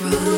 Run.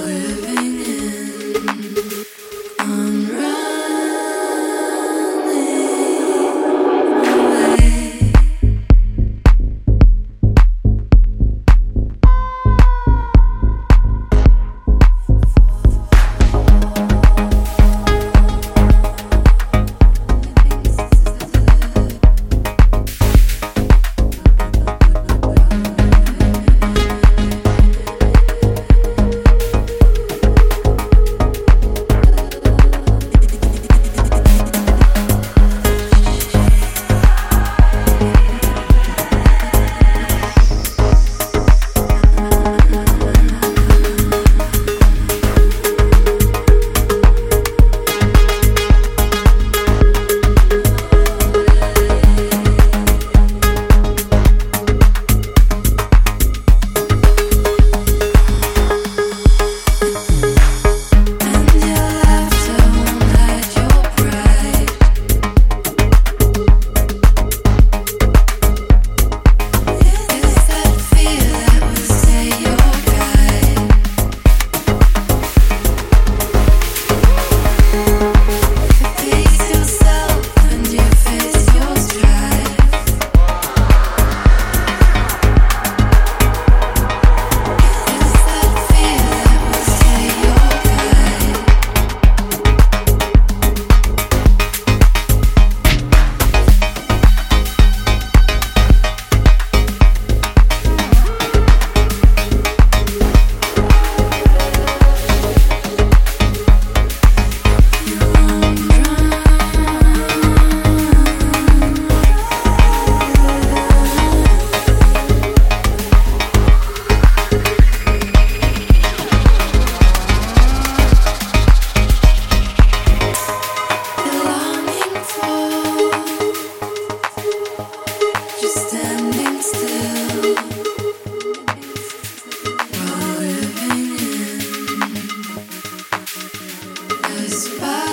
spiral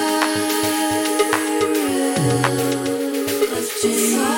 of joy.